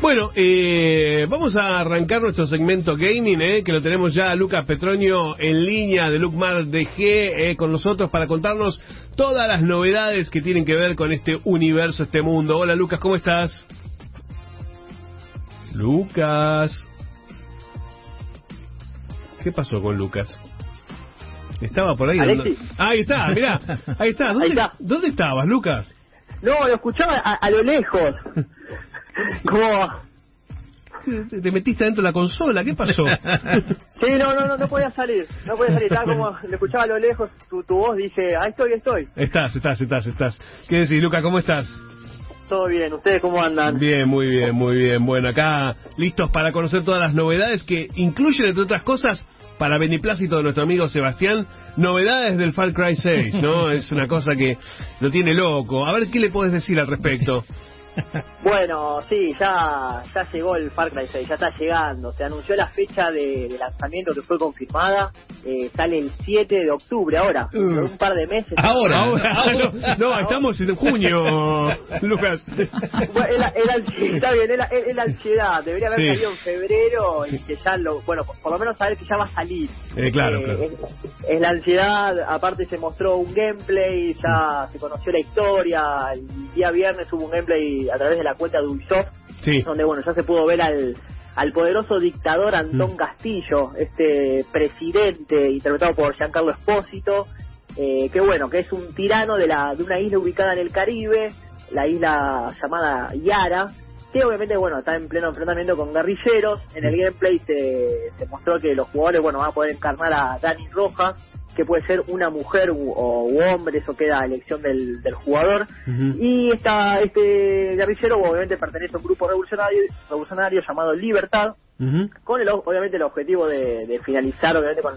Bueno, eh, vamos a arrancar nuestro segmento gaming, eh, que lo tenemos ya a Lucas Petronio en línea de Lucmar DG eh, con nosotros para contarnos todas las novedades que tienen que ver con este universo, este mundo. Hola Lucas, ¿cómo estás? Lucas. ¿Qué pasó con Lucas? Estaba por ahí. Ah, ahí está, mirá. Ahí está. ¿Dónde, Ahí está. ¿dóní estabas, Lucas? No, lo escuchaba a, a lo lejos. Como... Te te metiste dentro de la consola, ¿qué pasó? Sí, no, no, no, no podía salir. No podía salir. Estaba como... Lo escuchaba a lo lejos tu, tu voz. Dije, ahí estoy, estoy. estás, estás, estás, estás. ¿Qué decís, Lucas? ¿Cómo estás? Todo bien. ¿Ustedes cómo andan? Bien, muy bien, muy bien. Bueno, acá listos para conocer todas las novedades que incluyen, entre otras cosas, para beneplácito de nuestro amigo Sebastián, novedades del Far Cry 6, ¿no? Es una cosa que lo tiene loco. A ver, ¿qué le puedes decir al respecto? Bueno, sí, ya, ya llegó el Far Cry 6, ya está llegando. Se anunció la fecha de, de lanzamiento que fue confirmada. Eh, sale el 7 de octubre, ahora, Mm. un par de meses. Ahora. Ahora, no, no, estamos en junio, Lucas. Bueno, ansiedad, está bien, es la, es la ansiedad. Debería haber Sí. salido en febrero y que ya lo, bueno, por, por lo menos saber que ya va a salir. Eh, claro, Eh, claro. Es, es la ansiedad, aparte se mostró un gameplay, ya se conoció la historia. El día viernes hubo un gameplay a través de la cuenta de Ubisoft, Sí, donde bueno, ya se pudo ver al, al poderoso dictador Antón Mm. Castillo, este presidente interpretado por Giancarlo Espósito, eh, que bueno, que es un tirano de, la, de una isla ubicada en el Caribe, la isla llamada Yara, que obviamente bueno está en pleno enfrentamiento con guerrilleros. En el gameplay se, se mostró que los jugadores bueno van a poder encarnar a Dani Rojas, que puede ser una mujer u, o u hombre, eso queda a elección del, del jugador. Y esta, este guerrillero obviamente pertenece a un grupo revolucionario, revolucionario llamado Libertad, con el, obviamente el objetivo de, de finalizar obviamente con,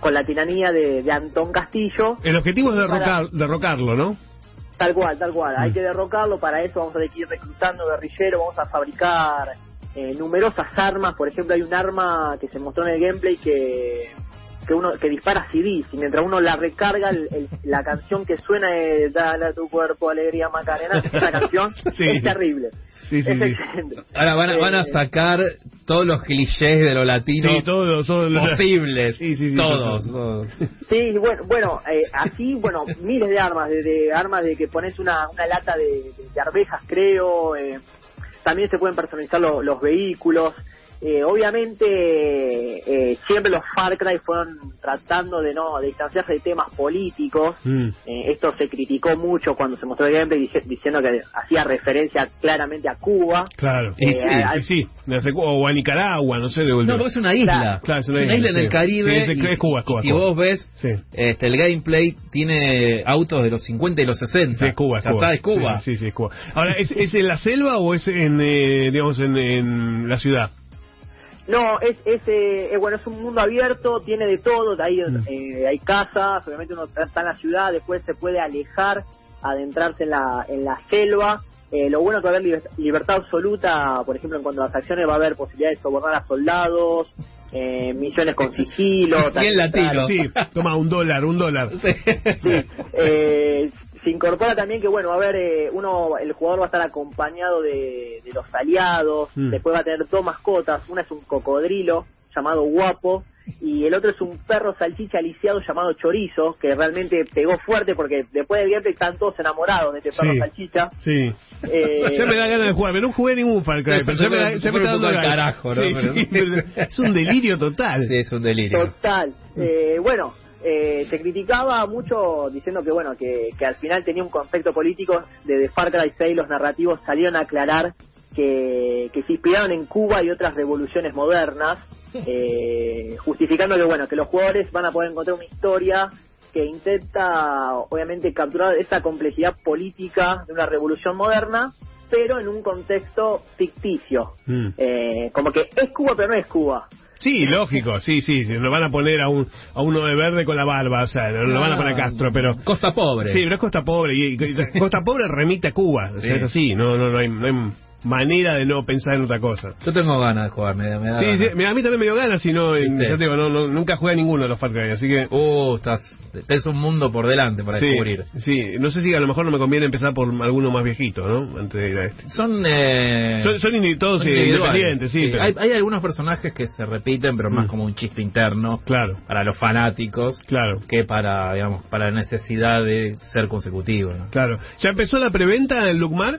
con la tiranía de, de Antón Castillo. El objetivo es Para- derrocar, derrocarlo, ¿no? Tal cual, tal cual. Mm. Hay que derrocarlo. Para eso vamos a tener que ir reclutando guerrilleros. Vamos a fabricar eh, numerosas armas. Por ejemplo, hay un arma que se mostró en el gameplay que que uno que dispara CDs y mientras uno la recarga el- el- la canción que suena es Dale a tu cuerpo alegría Macarena esa canción Sí. es terrible Sí, sí, es sí. excelente Ahora van a, van a Eh, sacar todos los clichés de lo latino Sí, todos todo, lo- posibles. Sí, sí, sí, todos. sí. todos. Sí, bueno, bueno eh, así, bueno, miles de armas, desde armas de que pones una, una lata de, de- de arvejas, creo, eh, también se pueden personalizar lo- los vehículos. Eh, obviamente, eh, siempre los Far Cry fueron tratando de no de distanciarse de temas políticos. Mm. Eh, esto se criticó mucho cuando se mostró el gameplay dice- diciendo que hacía referencia claramente a Cuba. Claro. Y Eh, sí, al- Y sí, me hace- o a Nicaragua, no sé, de. No, porque es una isla. Claro, es una, isla, en sí. el Caribe. Sí, es, y- es Cuba, y si Cuba. vos ves, Sí. este, el gameplay tiene autos de los 50 y los 60. Sí, es Cuba, es Cuba. Cuba. Sí, sí, sí, es Cuba. Ahora, ¿es, es en la selva o es en, eh, digamos, en, en la ciudad? No, es, es, eh, es, bueno, es un mundo abierto, tiene de todo, hay, Mm. eh, hay casas, obviamente uno está en la ciudad, después se puede alejar, adentrarse en la, en la selva. Eh, lo bueno es que va a haber liber- libertad absoluta, por ejemplo, en cuanto a las acciones va a haber posibilidad de sobornar a soldados, eh, misiones con sigilo. Bien latino. Sí, toma un dólar, un dólar. Sí. Eh, se incorpora también que bueno va a haber eh, uno el jugador va a estar acompañado de, de los aliados Mm. después va a tener dos mascotas una es un cocodrilo llamado guapo y el otro es un perro salchicha lisiado llamado chorizo que realmente pegó fuerte porque después del gameplay están todos enamorados de este perro Sí. salchicha Sí. Eh, ya me da ganas de jugar, pero no jugué ningún Far Cry, Sí, pero ya me, da- ya me está dando carajo, ¿no? Sí, Pero- sí, pero es un delirio total. Sí, es un delirio. Total. Eh, bueno, eh, se criticaba mucho diciendo que bueno que, que al final tenía un concepto político de, de Far Cry 6 los narrativos salieron a aclarar que, que se inspiraron en Cuba y otras revoluciones modernas eh, justificando que bueno que los jugadores van a poder encontrar una historia que intenta obviamente capturar esa complejidad política de una revolución moderna pero en un contexto ficticio Mm. Eh, como que es Cuba pero no es Cuba Sí, lógico, sí, sí, sí, lo van a poner a, un, a uno de verde con la barba, o sea, no lo van a poner a Castro, pero... Costa pobre. Sí, pero es Costa Pobre, y, y Costa Pobre remite a Cuba, o sea, Sí. es así, no, no, no hay... No hay manera de no pensar en otra cosa. Yo tengo ganas de jugar, me, da- me da Sí, ganas. sí, a mí también me dio ganas, si no, en- ¿Viste? ya te digo, no, no- nunca jugué a ninguno de los Far Cry, así que... Uh, estás, es un mundo por delante para Sí, descubrir. sí, no sé si a lo mejor no me conviene empezar por alguno más viejito, ¿no? Antes de ir a este. Son, eh, Son, son todos son eh, independientes, sí, pero- Hay, hay algunos personajes que se repiten, pero más Mm. como un chiste interno Claro, para los fanáticos claro, que para, digamos, para la necesidad de ser consecutivo. ¿no? claro. ¿Ya empezó la preventa en Lucmar?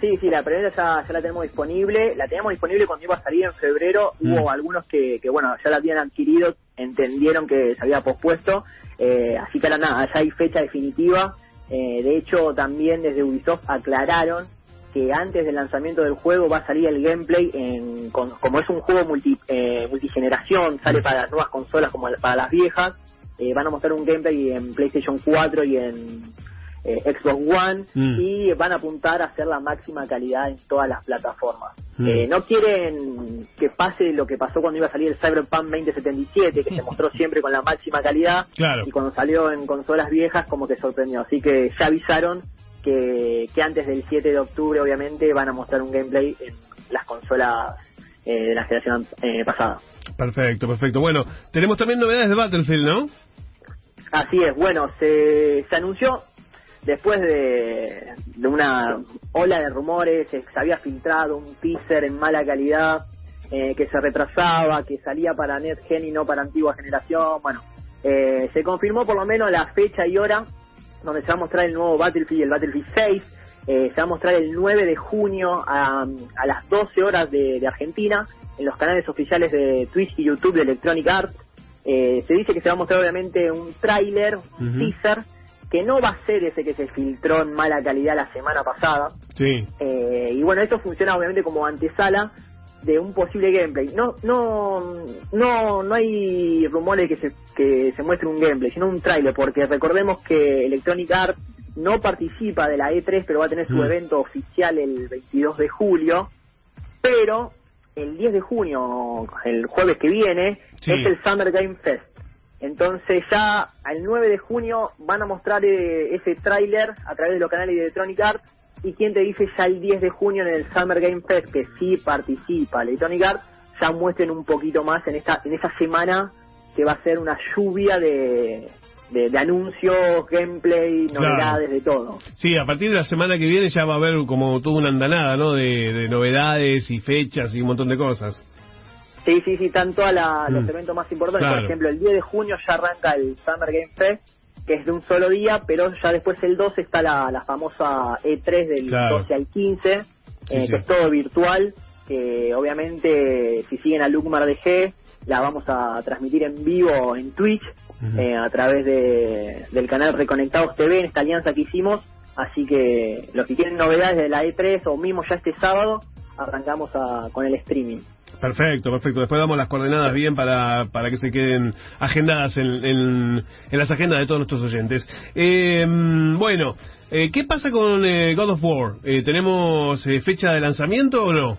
Sí, sí, la preventa ya, ya la tenemos disponible. La teníamos disponible cuando iba a salir en febrero. Mm. Hubo algunos que, que, bueno, ya la habían adquirido, entendieron que se había pospuesto. Eh, así que ahora nada, ya hay fecha definitiva. Eh, de hecho, también desde Ubisoft aclararon que antes del lanzamiento del juego va a salir el gameplay en, con- como es un juego multi, eh, multigeneración, sale para las nuevas consolas como para las viejas, eh, van a mostrar un gameplay en PlayStation 4 y en eh, Xbox One Mm. y van a apuntar a hacer la máxima calidad en todas las plataformas. Mm. Eh, no quieren que pase lo que pasó cuando iba a salir el Cyberpunk 2077, que se mostró siempre con la máxima calidad Claro. y cuando salió en consolas viejas como que sorprendió. Así que ya avisaron que, que antes del 7 de octubre obviamente van a mostrar un gameplay en las consolas eh, de la generación eh, pasada. Perfecto, perfecto. Bueno, tenemos también novedades de Battlefield, ¿no? Así es, bueno, se, se anunció después de, de una ola de rumores, se, había filtrado un teaser en mala calidad, eh, que se retrasaba, que salía para Net Gen y no para antigua generación, bueno, eh, se confirmó por lo menos la fecha y hora donde se va a mostrar el nuevo Battlefield, el Battlefield 6, eh, se va a mostrar el 9 de junio a, a las 12 horas de, de Argentina en los canales oficiales de Twitch y YouTube de Electronic Arts. Eh, se dice que se va a mostrar obviamente un tráiler, un teaser, que no va a ser ese que se filtró en mala calidad la semana pasada. Sí. Eh, y bueno, esto funciona obviamente como antesala de un posible gameplay. No, no, no, no hay rumores que se, que se muestre un gameplay, sino un tráiler, porque recordemos que Electronic Arts no participa de la E3, pero va a tener su Mm. evento oficial el 22 de julio, pero el 10 de junio, el jueves que viene, Sí. es el Summer Game Fest. Entonces ya al 9 de junio van a mostrar eh, ese tráiler a través de los canales de Electronic Arts y quien te dice ya el 10 de junio en el Summer Game Fest que sí participa Electronic Arts ya muestren un poquito más en esta en esa semana que va a ser una lluvia de, de, de anuncios, gameplay, Claro. novedades, de todo. Sí, a partir de la semana que viene ya va a haber como toda una andanada, ¿no? De, de novedades y fechas y un montón de cosas. Sí, sí, sí, todos la- los Mm. eventos más importantes. Claro. Por ejemplo, el 10 de junio ya arranca el Summer Game Fest, que es de un solo día, pero ya después el 12 está la, la famosa E3 del Claro. 12 al 15, eh, Sí, sí. que es todo virtual. Que obviamente, si siguen a Lucmar DG, la vamos a transmitir en vivo en Twitch, eh, a través de, del canal Reconectados TV, en esta alianza que hicimos. Así que los que quieren novedades de la E3 o mismo ya este sábado, arrancamos a- con el streaming. Perfecto, perfecto. Después damos las coordenadas bien para, para que se queden agendadas en, en, en las agendas de todos nuestros oyentes. Eh, bueno, eh, ¿qué pasa con eh, God of War? Eh, ¿Tenemos eh, fecha de lanzamiento o no?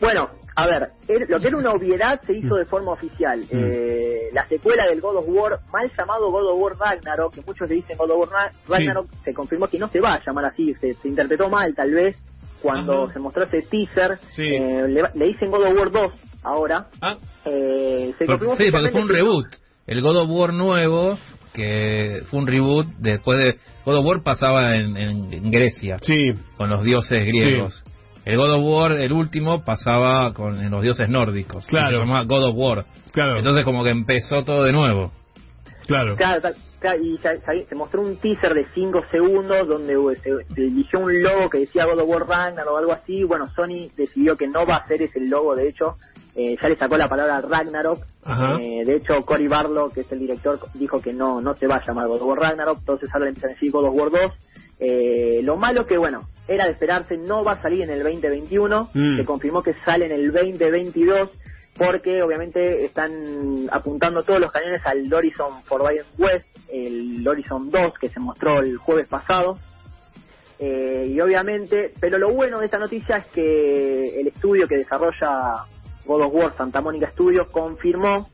Bueno, a ver, er- lo que era una obviedad se hizo de forma oficial. Mm. Eh, la secuela del God of War, mal llamado God of War Ragnarok, que muchos le dicen God of War Ra- Ragnarok, se confirmó que no se va a llamar así, se, se interpretó mal tal vez cuando Ajá. se mostró ese teaser. Sí. Eh, le, le dicen God of War 2 ahora. Ah, Eh, se confirmó sí, porque fue un reboot. El God of War nuevo, que fue un reboot después de... God of War pasaba en, en- en Grecia, sí, con los dioses griegos. El God of War, el último, pasaba con en los dioses nórdicos. Claro. Se llamaba God of War. claro, Entonces como que empezó todo de nuevo. Claro. Y se, mostró un teaser de 5 segundos donde eh, se, se eligió un logo que decía God of War Ragnarok o algo así. Bueno, Sony decidió que no va a ser ese logo, de hecho, eh, ya le sacó la palabra Ragnarok. Eh, de hecho, Cory Barlow, que es el director, dijo que no no se va a llamar God of War Ragnarok, entonces ahora empiezan a decir God of War 2. Eh, lo malo que, bueno, era de esperarse, no va a salir en el 2021, Mm. se confirmó que sale en el 2022 porque obviamente están apuntando todos los cañones al Horizon Forbidden West, el Horizon 2 que se mostró el jueves pasado. Eh, y obviamente, pero lo bueno de esta noticia es que el estudio que desarrolla God of War, Santa Mónica Studios, confirmó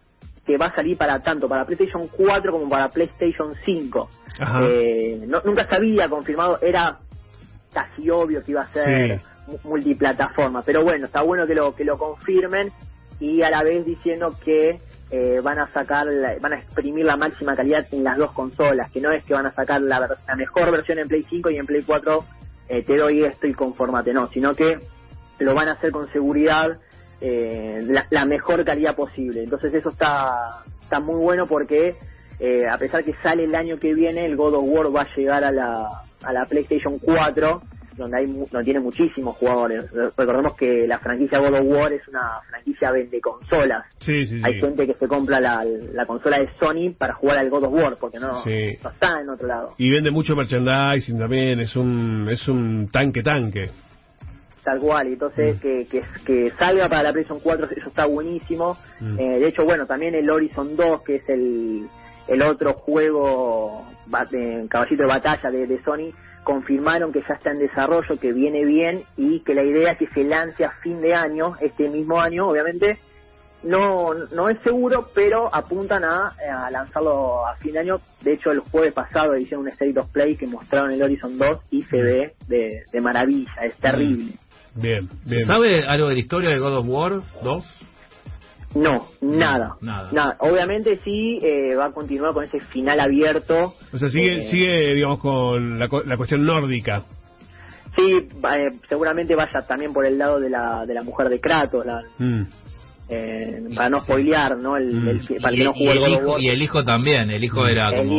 que va a salir para tanto para PlayStation 4 como para PlayStation 5. Ajá. Eh, no- nunca se había confirmado, era casi obvio que iba a ser Sí. multiplataforma. Pero bueno, está bueno que lo, que lo confirmen y a la vez diciendo que eh, van a sacar, van a exprimir la máxima calidad en las dos consolas, que no es que van a sacar la, la mejor versión en Play 5 y en Play 4 eh, te doy esto y conformate, no, sino que lo van a hacer con seguridad, eh, la, mejor calidad posible. Entonces eso está, está muy bueno porque eh, a pesar que sale el año que viene, el God of War va a llegar a la, a la PlayStation 4 donde hay no tiene muchísimos jugadores. Recordemos que la franquicia God of War es una franquicia vende consolas. hay gente que se compra la, la, consola de Sony para jugar al God of War porque no, está en otro lado. Y vende mucho merchandising también, es un es un tanque tanque. Tal cual, entonces mm. que, que, que, salga para la PlayStation 4, eso está buenísimo. Mm. Eh, de hecho, bueno, también el Horizon 2, que es el, el otro juego, caballito de batalla de, de Sony, confirmaron que ya está en desarrollo, que viene bien y que la idea es que se lance a fin de año, este mismo año, obviamente. No, no es seguro, pero apuntan a, lanzarlo a fin de año. De hecho, el jueves pasado hicieron un State of Play que mostraron el Horizon 2 y se ve de, maravilla, es terrible. Bien, bien. ¿Sabe algo de la historia de God of War 2? No, nada. Nada. Obviamente sí eh, va a continuar con ese final abierto. O sea, sigue, eh, sigue digamos, con la, la cuestión nórdica. Sí, eh, seguramente vaya también por el lado de la, de la mujer de Kratos, la, mm. para no spoilear, ¿no? El, mm. para que no jugó el, hijo, y el hijo también, el hijo era como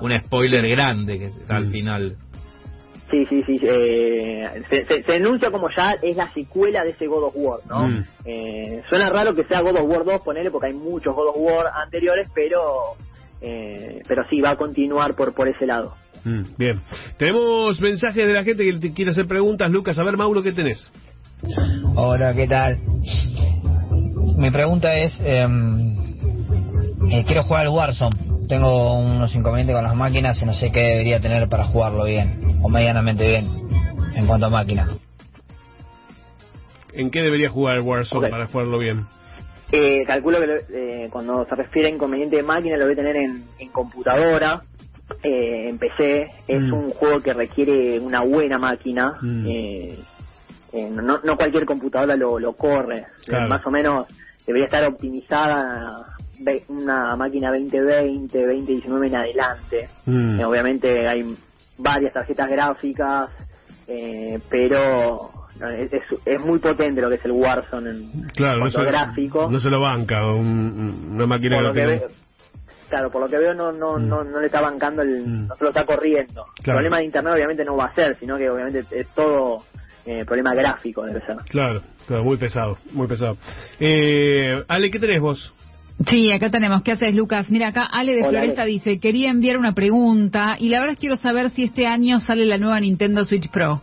un, spoiler grande que al mm. final. Sí, sí, sí. Eh, se, se, enuncia como ya es la secuela de ese God of War, ¿no? Mm. Eh, suena raro que sea God of War 2, ponele, porque hay muchos God of War anteriores, pero eh, pero sí, va a continuar por, por ese lado. Mm, bien. Tenemos mensajes de la gente que te quiere hacer preguntas. Lucas, a ver, Mauro, ¿qué tenés? Hola, ¿qué tal? Mi pregunta es, em, eh, quiero jugar al Warzone tengo unos inconvenientes con las máquinas y no sé qué debería tener para jugarlo bien, o medianamente bien, en cuanto a máquina. ¿En qué debería jugar el Warzone para jugarlo bien? Eh, calculo que eh, cuando se refiere a inconveniente de máquina lo voy a tener en, computadora, eh, en PC. Es mm. un juego que requiere una buena máquina. Mm. no, no cualquier computadora lo, lo corre. Más o menos debería estar optimizada una máquina 2020, 2019 en adelante. Mm. Eh, obviamente hay varias tarjetas gráficas, eh, pero es, es, muy potente lo que es el Warzone en claro, gráfico. No se lo banca una máquina que Claro, por lo que veo no no, mm. no, no le está bancando, el, mm. no se lo está corriendo. El problema de internet obviamente no va a ser, sino que obviamente es todo eh, problema gráfico debe ser. Claro, claro, muy pesado, muy pesado. Eh, Ale, ¿qué tenés vos? Sí, acá tenemos. ¿Qué haces, Lucas? Mira, acá Ale de Floresta dice, quería enviar una pregunta y la verdad es quiero saber si este año sale la nueva Nintendo Switch Pro.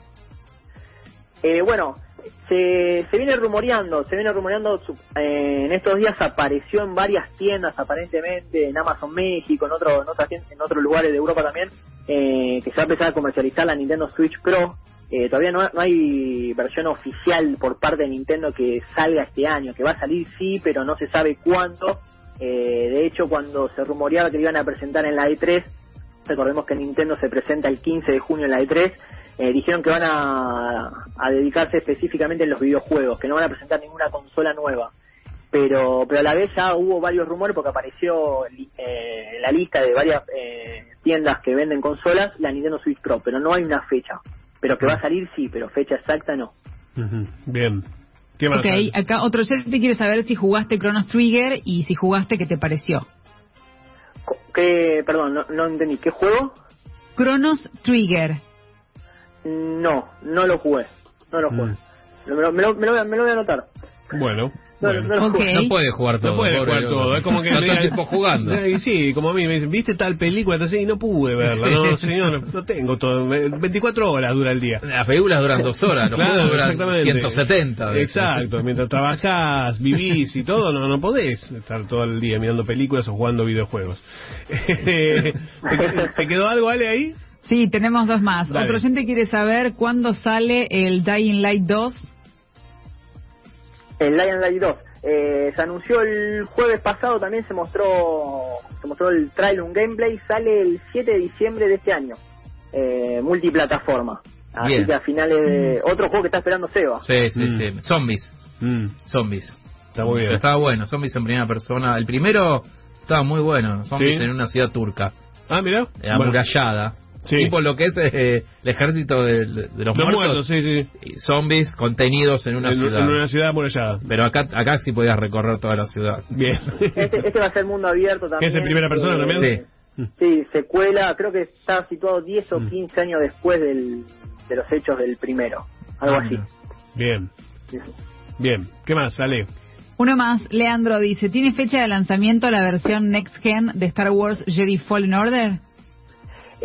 Eh, bueno, se, se viene rumoreando, se viene rumoreando, eh, en estos días apareció en varias tiendas aparentemente, en Amazon México, en, otro, en, en otros lugares de Europa también, eh, que se va a empezar a comercializar la Nintendo Switch Pro. Eh, todavía no, hay versión oficial por parte de Nintendo que salga este año, que va a salir sí, pero no se sabe cuándo. Eh, de hecho, cuando se rumoreaba que iban a presentar en la E3, recordemos que Nintendo se presenta el 15 de junio en la E3, eh, dijeron que van a, dedicarse específicamente en los videojuegos, que no van a presentar ninguna consola nueva. Pero, pero a la vez ya hubo varios rumores porque apareció en la lista de varias tiendas que venden consolas la Nintendo Switch Pro, pero no hay una fecha. Pero que va a salir, sí, pero fecha exacta no. Bien. ¿Qué más? Ok, acá otro te quiere saber si jugaste Chronos Trigger y si jugaste, ¿qué te pareció? ¿Qué, perdón, no, no entendí. ¿Qué juego? Chronos Trigger. No, no lo jugué. No lo jugué. Mm. Me, lo, me, lo, me lo voy a anotar. Bueno. No, puede jugar todo. No puede jugar todo. Es como que. no tiempo jugando. Sí, como a mí me dicen, ¿viste tal película? Entonces, y no pude verla. No, señor, no tengo todo. 24 horas dura el día. Las películas duran dos horas, los claro, duran exactamente. 170. Exacto. Mientras trabajás, vivís y todo, no, no podés estar todo el día mirando películas o jugando videojuegos. ¿Te quedó algo, Ale, ahí? Sí, tenemos dos más. Otro gente quiere saber cuándo sale el Dying Light 2 el Lion Light 2. Eh, se anunció el jueves pasado, también se mostró se mostró el trailer, un gameplay, sale el 7 de diciembre de este año, eh, multiplataforma. Así Bien. que a finales de... Otro juego que está esperando Seba. Sí, sí, Mm. sí. Zombies. Mm, Zombies. está muy bien. Pero estaba bueno. Zombies en primera persona. El primero estaba muy bueno. Zombies Sí. en una ciudad turca. Ah, mira. eh, Bueno, amurallada. Sí. Tipo lo que es eh, el ejército de, de los los, muertos. muertos, sí, sí. y Zombies contenidos en una en, ciudad. en una ciudad amurallada. Pero acá acá sí podías recorrer toda la ciudad. Bien. Este, este va a ser mundo abierto también. ¿Que es en primera persona Eh, también? Sí. Sí, secuela, creo que está situado 10 o Mm. 15 años después del, de los hechos del primero. Algo así. Bien, bien. ¿Qué más? Sale. Uno más, Leandro dice, ¿tiene fecha de lanzamiento la versión Next Gen de Star Wars Jedi Fallen Order?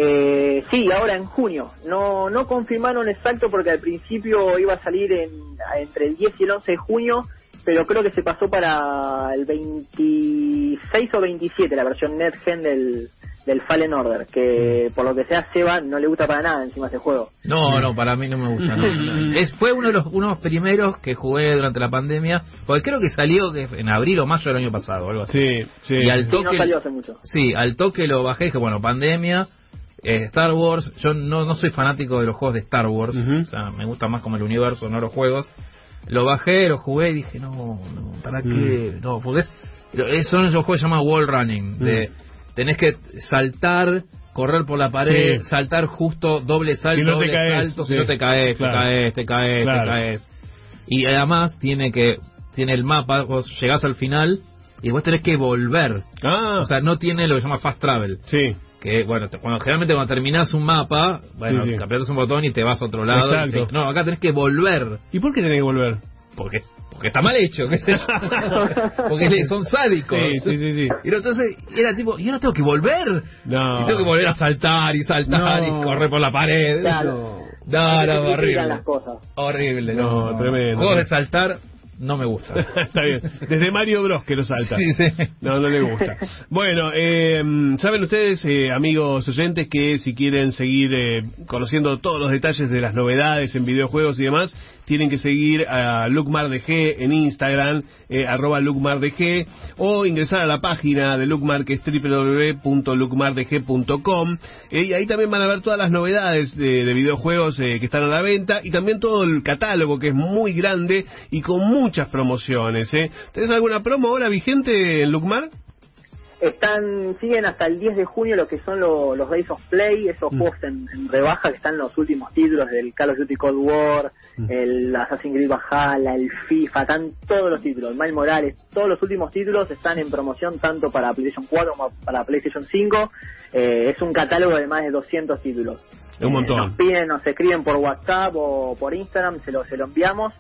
Eh, sí, ahora en junio. No no confirmaron exacto porque al principio iba a salir en, entre el 10 y el 11 de junio, pero creo que se pasó para el 26 o 27 la versión Next Gen del, del Fallen Order, que por lo que sea Seba no le gusta para nada encima ese juego. No, no, para mí no me gusta. no. Es, fue uno de los unos primeros que jugué durante la pandemia, porque creo que salió que en abril o mayo del año pasado, algo así. Sí, sí. Y al Sí, no toque, salió hace mucho. sí, al toque lo bajé, dije, bueno, pandemia, eh, Star Wars, yo no, no soy fanático de los juegos de Star Wars, o sea, me gusta más como el universo, no los juegos. Lo bajé, lo jugué y dije, no, no, ¿para qué? Mm. No, porque es, es- son esos juegos que se llaman wall running, de tenés que saltar, correr por la pared, Sí. saltar justo, doble salto, Si no doble caes, salto, sí. si no te caes, Claro. te caes, te caes, Claro. te caes. Y además tiene que, tiene el mapa, vos llegás al final y vos tenés que volver. Ah, O sea, no tiene lo que se llama fast travel. sí. Que, bueno, te- cuando generalmente cuando terminás un mapa, bueno, Sí, sí. aprietas un botón y te vas a otro lado. y Exacto. sí. no, acá tenés que volver. ¿Y por qué tenés que volver? Porque, porque está mal hecho, qué sé yo. Porque son sádicos. Sí, sí, sí, sí. Y entonces era tipo, yo no tengo que volver. No. Y tengo que volver a saltar y saltar No. y correr por la pared. Claro. No, horrible. las cosas. Horrible, No, no. tremendo. Juegos de saltar no me gustan. Está bien. Desde Mario Bros que lo salta. Sí, sí. No, no le gusta. Bueno, eh, saben ustedes, eh, amigos oyentes, que si quieren seguir eh, conociendo todos los detalles de las novedades en videojuegos y demás, tienen que seguir a LukeMarDG en Instagram, eh, arroba LukeMarDG, o ingresar a la página de Lukemar, que es www.lukemardg.com, eh, y ahí también van a ver todas las novedades de, de videojuegos eh, que están a la venta, y también todo el catálogo, que es muy grande y con muchas promociones. ¿eh? ¿Tenés alguna promo ahora vigente en Lukemar? Están, siguen hasta el 10 de junio lo que son lo- los Days of Play, esos Mm. juegos en, en rebaja que están los últimos títulos del Call of Duty Cold War, Mm. el Assassin's Creed Valhalla, el FIFA, están todos los títulos, Miles Morales, todos los últimos títulos están en promoción tanto para PlayStation 4 como para PlayStation 5. Eh, es un catálogo de más de 200 títulos. Es un montón. Eh, nos piden, nos escriben por WhatsApp o por Instagram, se lo, se lo enviamos.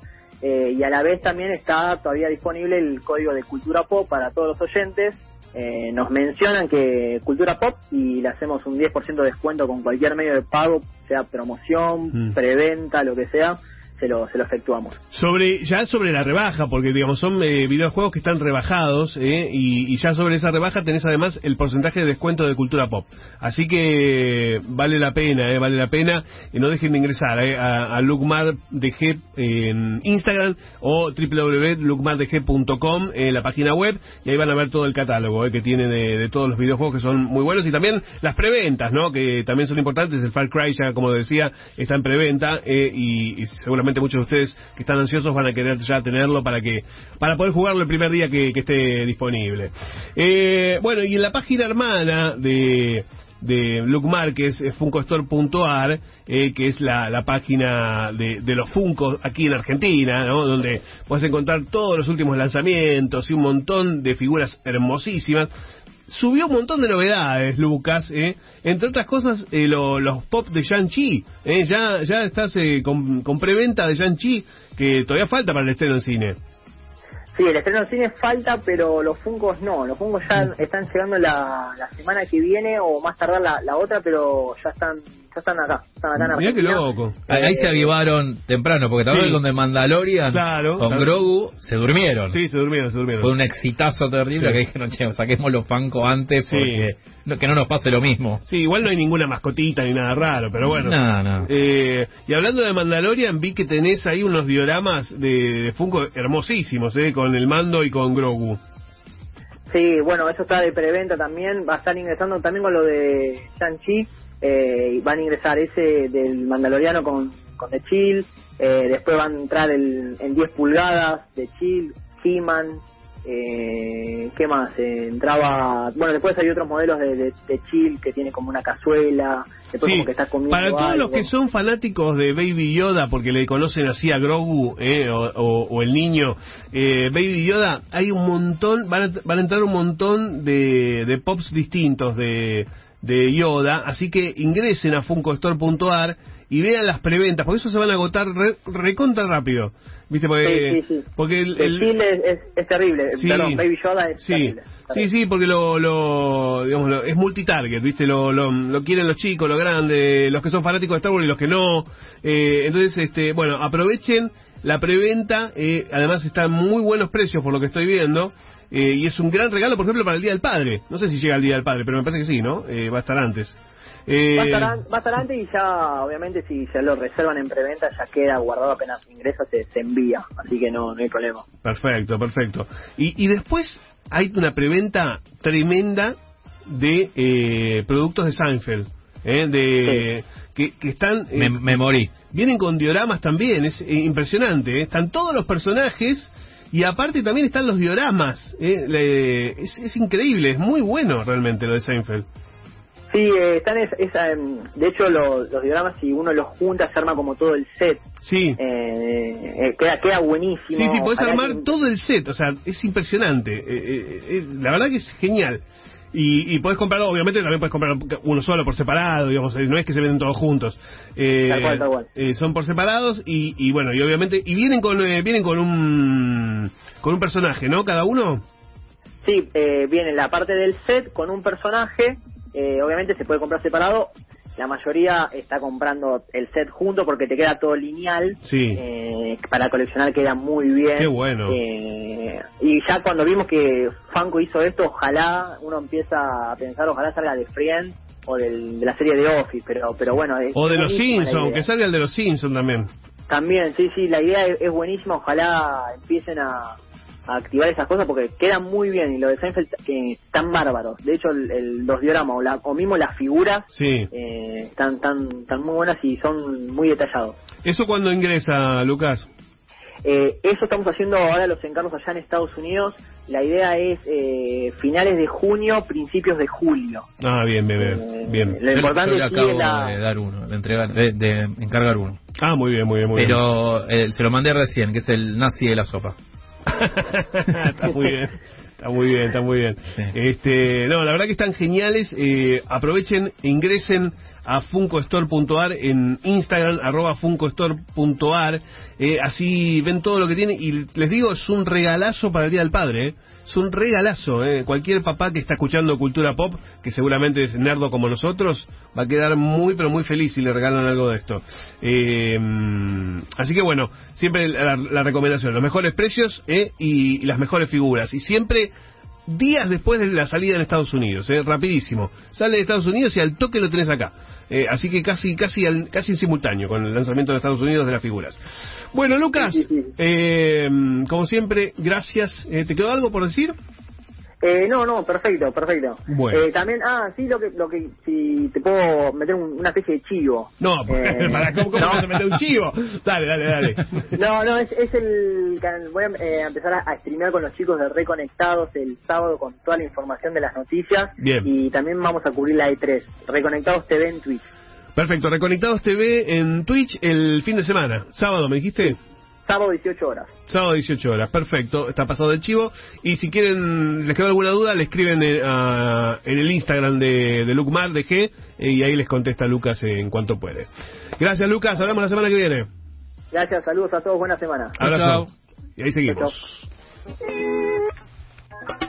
Eh, y a la vez también está todavía disponible el código de Cultura Pop para todos los oyentes. Eh, nos mencionan que Cultura Pop y le hacemos un 10% de descuento con cualquier medio de pago, sea promoción, Mm. preventa, lo que sea, se lo, se lo efectuamos. Sobre ya sobre la rebaja, porque digamos son eh, videojuegos que están rebajados eh, y, ya sobre esa rebaja tenés además el porcentaje de descuento de cultura pop. Así que vale la pena, eh, vale la pena. Y no dejen de ingresar eh, a, a LukeMarDG en Instagram o www.lukmardg.com en la página web y ahí van a ver todo el catálogo eh, que tiene de, de todos los videojuegos que son muy buenos y también las preventas, ¿no? Que también son importantes. El Far Cry ya, como decía, está en preventa eh, y, y seguramente muchos de ustedes que están ansiosos van a querer ya tenerlo para que para poder jugarlo el primer día que, esté disponible. Eh, bueno, y en la página hermana de de Luke Márquez, es funcostore.ar, eh, que es la, la página de, de los Funcos aquí en Argentina, ¿no? donde puedes encontrar todos los últimos lanzamientos y un montón de figuras hermosísimas. Subió un montón de novedades, Lucas, ¿eh? entre otras cosas eh, lo- los pop de Shang-Chi. ¿eh? Ya, ya estás eh, con, con preventa de Shang-Chi, que todavía falta para el estreno en cine. Sí, el estreno en cine falta, pero los Funkos no. Los Funkos ya Mm. están llegando la, la semana que viene o más tardar la, la otra, pero ya están ya están acá. Están acá en Mirá qué loco. Ahí ahí se avivaron temprano, porque también Sí. con de Mandalorian, Claro, con claro. Grogu, se durmieron. Sí, se durmieron, se durmieron. Fue un exitazo terrible Sí. que dijeron, che, saquemos los Funko antes Sí. porque no, que no nos pase lo mismo. Sí, igual no hay ninguna mascotita ni nada raro, pero bueno. No, no. Eh, y hablando de Mandalorian, vi que tenés ahí unos dioramas de, de Funko hermosísimos, eh, con el mando y con Grogu. Sí, bueno, eso está de preventa también. Va a estar ingresando también con lo de Shang-Chi. eh, van a ingresar ese del Mandaloriano con, con The Chill, eh, después van a entrar el, en 10 pulgadas de Chill, He-Man, eh, ¿qué más? Eh, entraba, bueno, después hay otros modelos de, de, de Chill que tiene como una cazuela, después Sí, como que está comiendo para todos los que son fanáticos de Baby Yoda, porque le conocen así a Grogu eh, o, o- o el niño eh, Baby Yoda, hay un montón, van a, van a entrar un montón de, de pops distintos de, de Yoda, así que ingresen a funcostore.ar y vean las preventas, porque eso se van a agotar re- recontra rápido, ¿viste? Porque, Sí, sí, sí. porque el, El es, es, es terrible, perdón, Baby Yoda es Sí, terrible. sí, sí, porque lo, lo, digamos, lo- es multitarget, ¿viste? Lo, lo, lo quieren los chicos, los grandes, los que son fanáticos de Star Wars y los que no. Eh, entonces, este, bueno, aprovechen la preventa. Eh, además, están muy buenos precios por lo que estoy viendo. eh, y es un gran regalo, por ejemplo, para el Día del Padre. No sé si llega el Día del Padre, pero me parece que sí, ¿no? Eh, va a estar antes. Eh, Va a, estar, an- va a estar antes y ya, obviamente, si se lo reservan en preventa, ya queda guardado apenas ingresa, se, se envía. Así que no, no hay problema. Perfecto, perfecto. Y, y después hay una preventa tremenda de eh, productos de Seinfeld. ¿eh? de que, que están eh, Me, me morí. vienen con dioramas también es eh, impresionante ¿eh? están todos los personajes y aparte también están los dioramas ¿eh? Le- es, es increíble es muy bueno realmente lo de Seinfeld Sí, eh, están es, esa, em, de hecho lo- los dioramas si uno los junta se arma como todo el set. sí Eh, eh, queda, queda buenísimo. Sí, sí, podés armar que- todo el set, o sea, es impresionante. eh, eh, la verdad que es genial. Y, y podés comprar, obviamente también podés comprar uno solo por separado, digamos, no es que se venden todos juntos. Eh, Tal cual, tal cual. eh, son por separados y, y bueno, y obviamente, y vienen con eh, vienen con un con un personaje, ¿no? Cada uno. Sí, eh, viene la parte del set con un personaje, eh, obviamente se puede comprar separado, la mayoría está comprando el set junto porque te queda todo lineal, Sí. eh, para coleccionar queda muy bien. Qué bueno. Eh, y ya cuando vimos que Funko hizo esto, ojalá uno empieza a pensar, ojalá salga de Friends o del- de la serie de Office, pero pero bueno. es O de los Simpsons, que salga el de los Simpsons también. También, sí, sí, la idea es, es buenísima, ojalá empiecen a, a activar esas cosas porque quedan muy bien y lo de Seinfeld que están bárbaros. De hecho, el, el- los dioramas o, la, o mismo las figuras Sí. eh, están, tan, tan muy buenas y son muy detallados. ¿Eso cuando ingresa, Lucas? Eh, eso estamos haciendo ahora los encargos allá en Estados Unidos. La idea es eh, finales de junio, principios de julio. Ah, bien, bien, bien. Eh, bien. Lo importante yo le acabo es la- de dar uno, de, entregar, de, de encargar uno. Ah, muy bien, muy bien, muy bien. Pero eh, se lo mandé recién, que es el nazi de la sopa. está muy bien. Está muy bien, está muy bien. Sí. Este, no, la verdad que están geniales. Eh, aprovechen, ingresen a funcostore.ar en Instagram, arroba funcostore.ar. Eh, así ven todo lo que tiene. Y les digo, es un regalazo para el Día del Padre. eh. Es un regalazo. eh. Cualquier papá que está escuchando cultura pop, que seguramente es nerdo como nosotros, va a quedar muy, pero muy feliz si le regalan algo de esto. Eh, así que bueno, siempre la, recomendación, los mejores precios y las mejores figuras. Y siempre días después de la salida en Estados Unidos, eh, rapidísimo. Sale de Estados Unidos y al toque lo tenés acá. Eh, así que casi casi al- casi en simultáneo con el lanzamiento de Estados Unidos de las figuras. Bueno, Lucas, eh, como siempre, gracias. Eh, ¿Te quedó algo por decir? Eh, no, no, perfecto, perfecto. Bueno. Eh, también, ah, sí, lo que, lo que, si te puedo meter un- una especie de chivo. No, Eh, para ¿cómo, cómo no. vas a meter un chivo? Dale, dale, dale. No, no, es, es el. Voy a eh, empezar a, a streamear con los chicos de Reconectados el sábado con toda la información de las noticias. Bien. Y también vamos a cubrir la E3. Reconectados TV en Twitch. Perfecto, Reconectados TV en Twitch el fin de semana. Sábado, ¿me dijiste? Sábado 18 horas. Sábado 18 horas, perfecto, está pasado el chivo. Y si quieren, les quedó alguna duda, le escriben eh, a- en el Instagram de, de Lucmar, de G, eh, y ahí les contesta Lucas en cuanto puede. Gracias, Lucas, hablamos la semana que viene. Gracias, saludos a todos, buena semana. Abrazo. chao. Y ahí seguimos. Chao,